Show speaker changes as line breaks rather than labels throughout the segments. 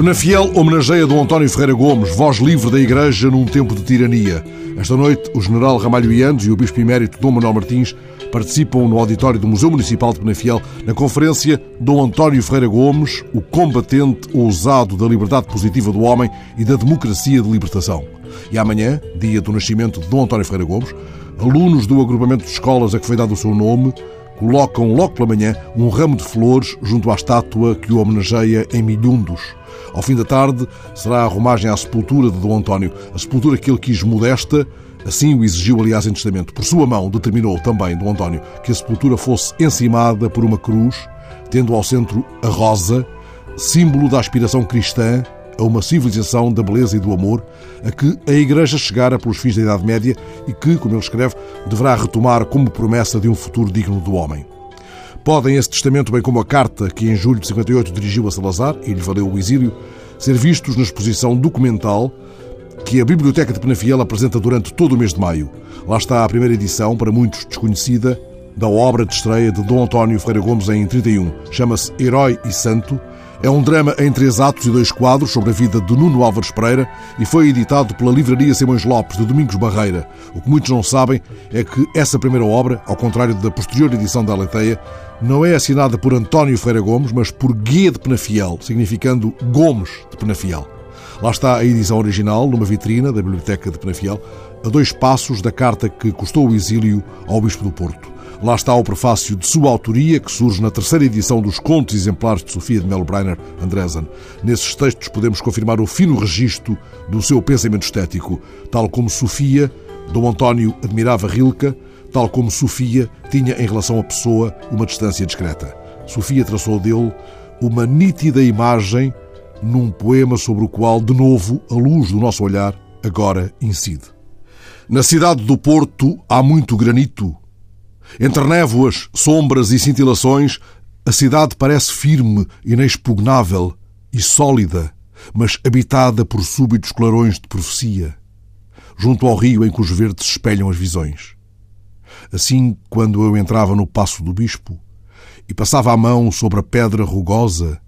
Penafiel homenageia Dom António Ferreira Gomes, voz livre da Igreja num tempo de tirania. Esta noite, o general Ramalho Iandes e o bispo emérito Dom Manuel Martins participam no auditório do Museu Municipal de Penafiel na conferência Dom António Ferreira Gomes, o combatente ousado da liberdade positiva do homem e da democracia de libertação. E amanhã, dia do nascimento de Dom António Ferreira Gomes, alunos do agrupamento de escolas a que foi dado o seu nome colocam logo pela manhã um ramo de flores junto à estátua que o homenageia em Milhundos. Ao fim da tarde será a romagem à sepultura de Dom António, a sepultura que ele quis modesta, assim o exigiu, aliás, em testamento. Por sua mão, determinou também Dom António que a sepultura fosse encimada por uma cruz, tendo ao centro a rosa, símbolo da aspiração cristã a uma civilização da beleza e do amor, a que a Igreja chegara pelos fins da Idade Média e que, como ele escreve, deverá retomar como promessa de um futuro digno do homem. Podem esse testamento, bem como a carta que em julho de 58 dirigiu a Salazar e lhe valeu o exílio, ser vistos na exposição documental que a Biblioteca de Penafiel apresenta durante todo o mês de maio. Lá está a primeira edição, para muitos desconhecida, da obra de estreia de Dom António Ferreira Gomes em 31. Chama-se Herói e Santo é um drama em três atos e dois quadros sobre a vida de Nuno Álvares Pereira e foi editado pela Livraria Simões Lopes, de Domingos Barreira. O que muitos não sabem é que essa primeira obra, ao contrário da posterior edição da Aleteia, não é assinada por António Ferreira Gomes, mas por Guia de Penafiel, significando Gomes de Penafiel. Lá está a edição original, numa vitrina da Biblioteca de Penafiel, a dois passos da carta que custou o exílio ao Bispo do Porto. Lá está o prefácio de sua autoria, que surge na terceira edição dos Contos Exemplares de Sofia de Melbreiner Andresen. Nesses textos podemos confirmar o fino registro do seu pensamento estético. Tal como Sofia, Dom António admirava Rilke, tal como Sofia tinha em relação à pessoa uma distância discreta. Sofia traçou dele uma nítida imagem num poema sobre o qual, de novo, a luz do nosso olhar agora incide. Na cidade do Porto há muito granito, entre névoas, sombras e cintilações, a cidade parece firme, inexpugnável e sólida, mas habitada por súbitos clarões de profecia, junto ao rio em que os verdes espelham as visões. Assim, quando eu entrava no passo do bispo e passava a mão sobre a pedra rugosa,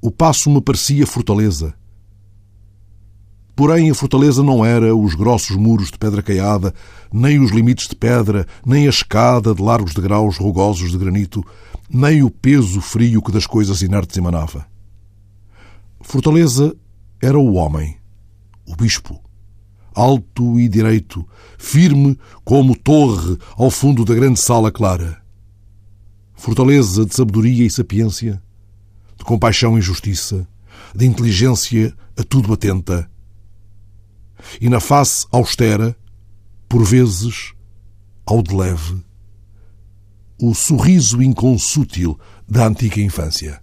o passo me parecia fortaleza, Porém, a fortaleza não era os grossos muros de pedra caiada, nem os limites de pedra, nem a escada de largos degraus rugosos de granito, nem o peso frio que das coisas inertes emanava. Fortaleza era o homem, o bispo, alto e direito, firme como torre ao fundo da grande sala clara. Fortaleza de sabedoria e sapiência, de compaixão e justiça, de inteligência a tudo atenta, e na face austera, por vezes, ao de leve, o sorriso inconsútil da antiga infância.